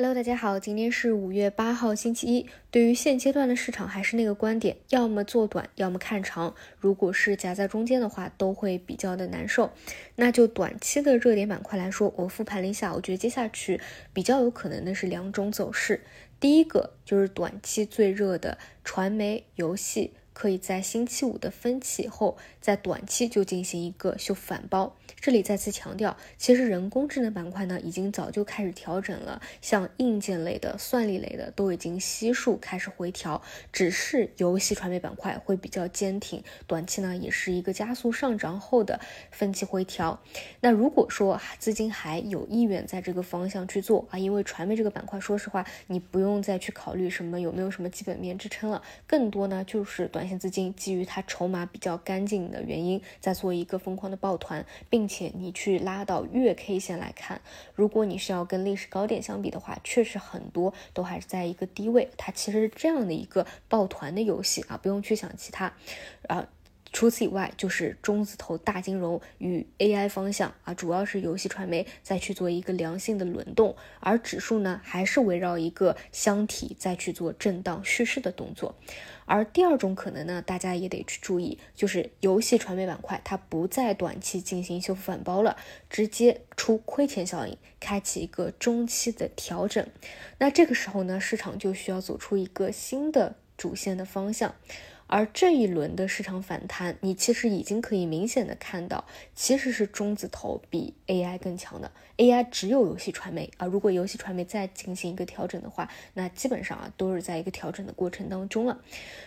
Hello，大家好，今天是五月八号，星期一。对于现阶段的市场，还是那个观点，要么做短，要么看长。如果是夹在中间的话，都会比较的难受。那就短期的热点板块来说，我复盘了一下，我觉得接下去比较有可能的是两种走势。第一个就是短期最热的传媒、游戏。可以在星期五的分歧后，在短期就进行一个修复反包。这里再次强调，其实人工智能板块呢，已经早就开始调整了，像硬件类的、算力类的都已经悉数开始回调，只是游戏传媒板块会比较坚挺，短期呢也是一个加速上涨后的分歧回调。那如果说资金还有意愿在这个方向去做啊，因为传媒这个板块，说实话，你不用再去考虑什么有没有什么基本面支撑了，更多呢就是短。短线资金基于它筹码比较干净的原因，在做一个疯狂的抱团，并且你去拉到月 K 线来看，如果你是要跟历史高点相比的话，确实很多都还是在一个低位。它其实是这样的一个抱团的游戏啊，不用去想其他，啊。除此以外，就是中字头大金融与 AI 方向啊，主要是游戏传媒再去做一个良性的轮动，而指数呢还是围绕一个箱体再去做震荡蓄势的动作。而第二种可能呢，大家也得去注意，就是游戏传媒板块它不在短期进行修复反包了，直接出亏钱效应，开启一个中期的调整。那这个时候呢，市场就需要走出一个新的主线的方向。而这一轮的市场反弹，你其实已经可以明显的看到，其实是中字头比 AI 更强的。AI 只有游戏传媒啊，如果游戏传媒再进行一个调整的话，那基本上啊都是在一个调整的过程当中了。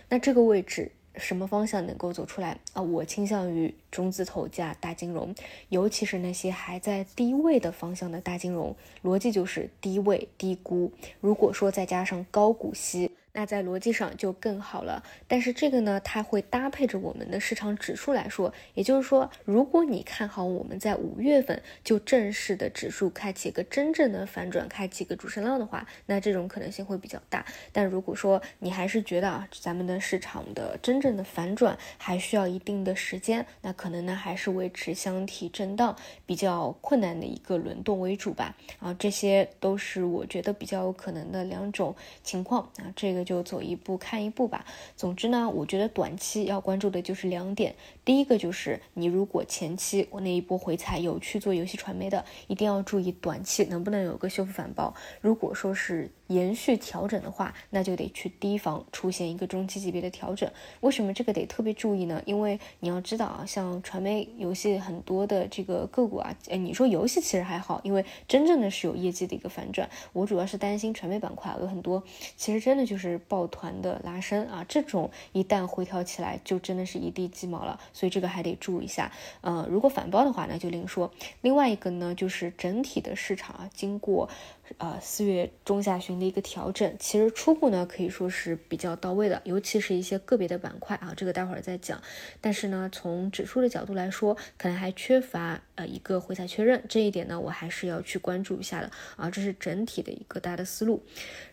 那这个位置什么方向能够走出来啊？我倾向于中字头加大金融，尤其是那些还在低位的方向的大金融，逻辑就是低位低估。如果说再加上高股息。那在逻辑上就更好了，但是这个呢，它会搭配着我们的市场指数来说，也就是说，如果你看好我们在五月份就正式的指数开启一个真正的反转，开启一个主升浪的话，那这种可能性会比较大。但如果说你还是觉得啊，咱们的市场的真正的反转还需要一定的时间，那可能呢还是维持箱体震荡比较困难的一个轮动为主吧。啊，这些都是我觉得比较有可能的两种情况啊，这个。就走一步看一步吧。总之呢，我觉得短期要关注的就是两点。第一个就是你如果前期我那一波回踩有去做游戏传媒的，一定要注意短期能不能有个修复反包。如果说是延续调整的话，那就得去提防出现一个中期级别的调整。为什么这个得特别注意呢？因为你要知道啊，像传媒游戏很多的这个个股啊，哎，你说游戏其实还好，因为真正的是有业绩的一个反转。我主要是担心传媒板块有很多，其实真的就是抱团的拉升啊，这种一旦回调起来，就真的是一地鸡毛了。所以这个还得注意一下。呃，如果反包的话，那就另说。另外一个呢，就是整体的市场啊，经过。呃，四月中下旬的一个调整，其实初步呢可以说是比较到位的，尤其是一些个别的板块啊，这个待会儿再讲。但是呢，从指数的角度来说，可能还缺乏呃一个回踩确认，这一点呢我还是要去关注一下的啊，这是整体的一个大的思路。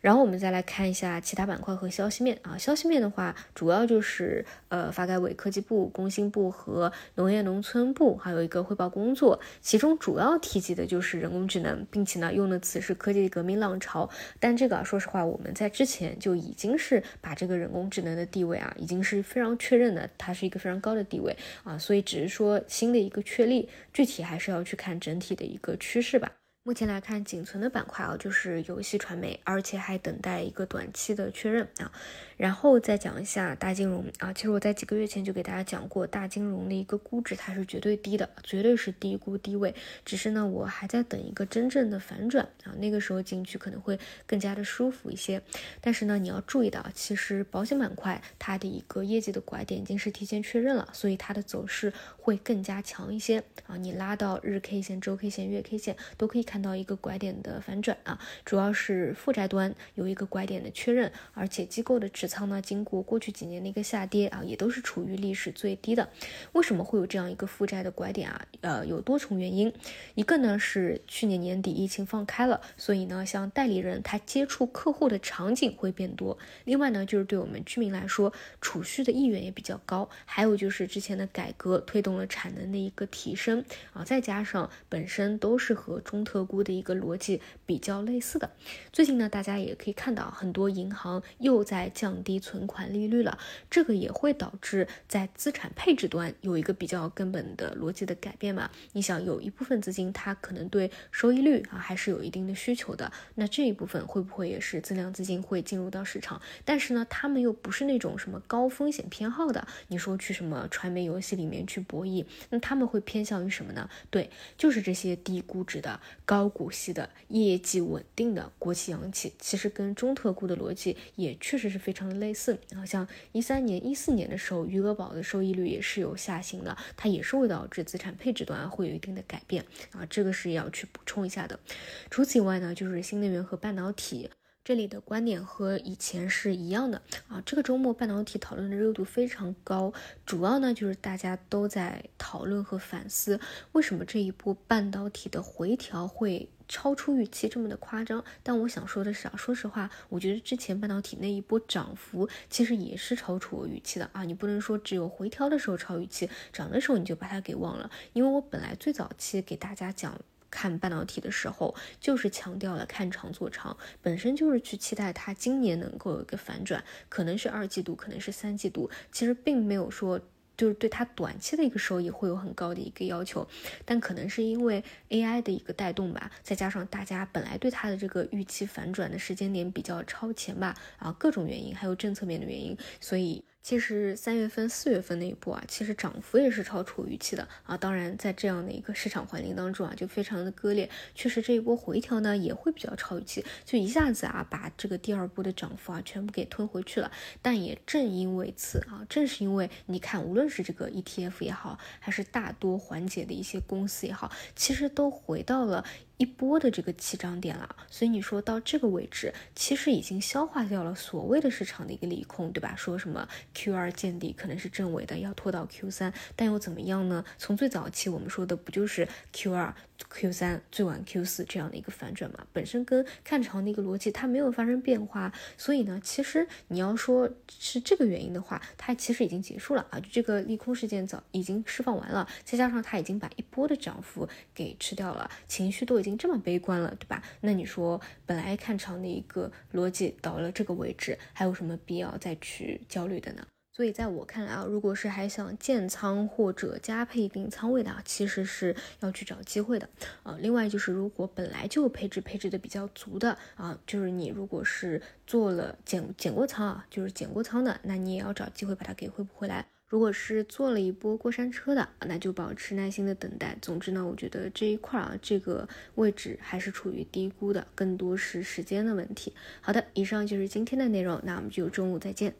然后我们再来看一下其他板块和消息面啊，消息面的话，主要就是呃发改委、科技部、工信部和农业农村部还有一个汇报工作，其中主要提及的就是人工智能，并且呢用的词是。科技革命浪潮，但这个啊，说实话，我们在之前就已经是把这个人工智能的地位啊，已经是非常确认的，它是一个非常高的地位啊，所以只是说新的一个确立，具体还是要去看整体的一个趋势吧。目前来看，仅存的板块啊，就是游戏传媒，而且还等待一个短期的确认啊。然后再讲一下大金融啊，其实我在几个月前就给大家讲过，大金融的一个估值它是绝对低的，绝对是低估低位。只是呢，我还在等一个真正的反转啊，那个时候进去可能会更加的舒服一些。但是呢，你要注意到，其实保险板块它的一个业绩的拐点已经是提前确认了，所以它的走势会更加强一些啊。你拉到日 K 线、周 K 线、月 K 线都可以看到一个拐点的反转啊，主要是负债端有一个拐点的确认，而且机构的持仓呢，经过过去几年的一个下跌啊，也都是处于历史最低的。为什么会有这样一个负债的拐点啊？呃，有多重原因。一个呢是去年年底疫情放开了，所以呢，像代理人他接触客户的场景会变多。另外呢，就是对我们居民来说，储蓄的意愿也比较高。还有就是之前的改革推动了产能的一个提升啊，再加上本身都是和中特特估的一个逻辑比较类似的。最近呢，大家也可以看到很多银行又在降低存款利率了，这个也会导致在资产配置端有一个比较根本的逻辑的改变嘛。你想有一部分资金它可能对收益率啊还是有一定的需求的，那这一部分会不会也是增量资金会进入到市场？但是呢，他们又不是那种什么高风险偏好的，你说去什么传媒游戏里面去博弈，那他们会偏向于什么呢？对，就是这些低估值的、高股息的、业绩稳定的国企央企，其实跟中特估的逻辑也确实是非常的类似。好像一三年、一四年的时候，余额宝的收益率也是有下行的，它也是会导致资产配置端会有一定的改变啊，这个是要去补充一下的。除此以外呢，就是新能源和半导体。这里的观点和以前是一样的啊。这个周末半导体讨论的热度非常高，主要呢就是大家都在讨论和反思，为什么这一波半导体的回调会超出预期这么的夸张。但我想说的是啊，说实话，我觉得之前半导体那一波涨幅其实也是超出我预期的啊。你不能说只有回调的时候超预期，涨的时候你就把它给忘了，因为我本来最早期给大家讲。看半导体的时候，就是强调了看长做长，本身就是去期待它今年能够有一个反转，可能是二季度，可能是三季度，其实并没有说就是对它短期的一个收益会有很高的一个要求，但可能是因为 AI 的一个带动吧，再加上大家本来对它的这个预期反转的时间点比较超前吧，啊，各种原因，还有政策面的原因，所以。其实三月份、四月份那一波啊，其实涨幅也是超出预期的啊。当然，在这样的一个市场环境当中啊，就非常的割裂。确实，这一波回调呢，也会比较超预期，就一下子啊，把这个第二波的涨幅啊，全部给吞回去了。但也正因为此啊，正是因为你看，无论是这个 ETF 也好，还是大多环节的一些公司也好，其实都回到了。一波的这个起涨点了，所以你说到这个位置，其实已经消化掉了所谓的市场的一个利空，对吧？说什么 Q 二见底可能是正尾的，要拖到 Q 三，但又怎么样呢？从最早期我们说的不就是 Q 二、Q 三，最晚 Q 四这样的一个反转嘛？本身跟看长的一个逻辑它没有发生变化，所以呢，其实你要说是这个原因的话，它其实已经结束了啊，就这个利空事件早已经释放完了，再加上它已经把一波的涨幅给吃掉了，情绪都已经。这么悲观了，对吧？那你说本来看长的一个逻辑到了这个位置，还有什么必要再去焦虑的呢？所以在我看来啊，如果是还想建仓或者加配一定仓位的啊，其实是要去找机会的啊。另外就是如果本来就配置配置的比较足的啊，就是你如果是做了减减过仓啊，就是减过仓的，那你也要找机会把它给回补回来。如果是坐了一波过山车的，那就保持耐心的等待。总之呢，我觉得这一块啊，这个位置还是处于低估的，更多是时间的问题。好的，以上就是今天的内容，那我们就中午再见。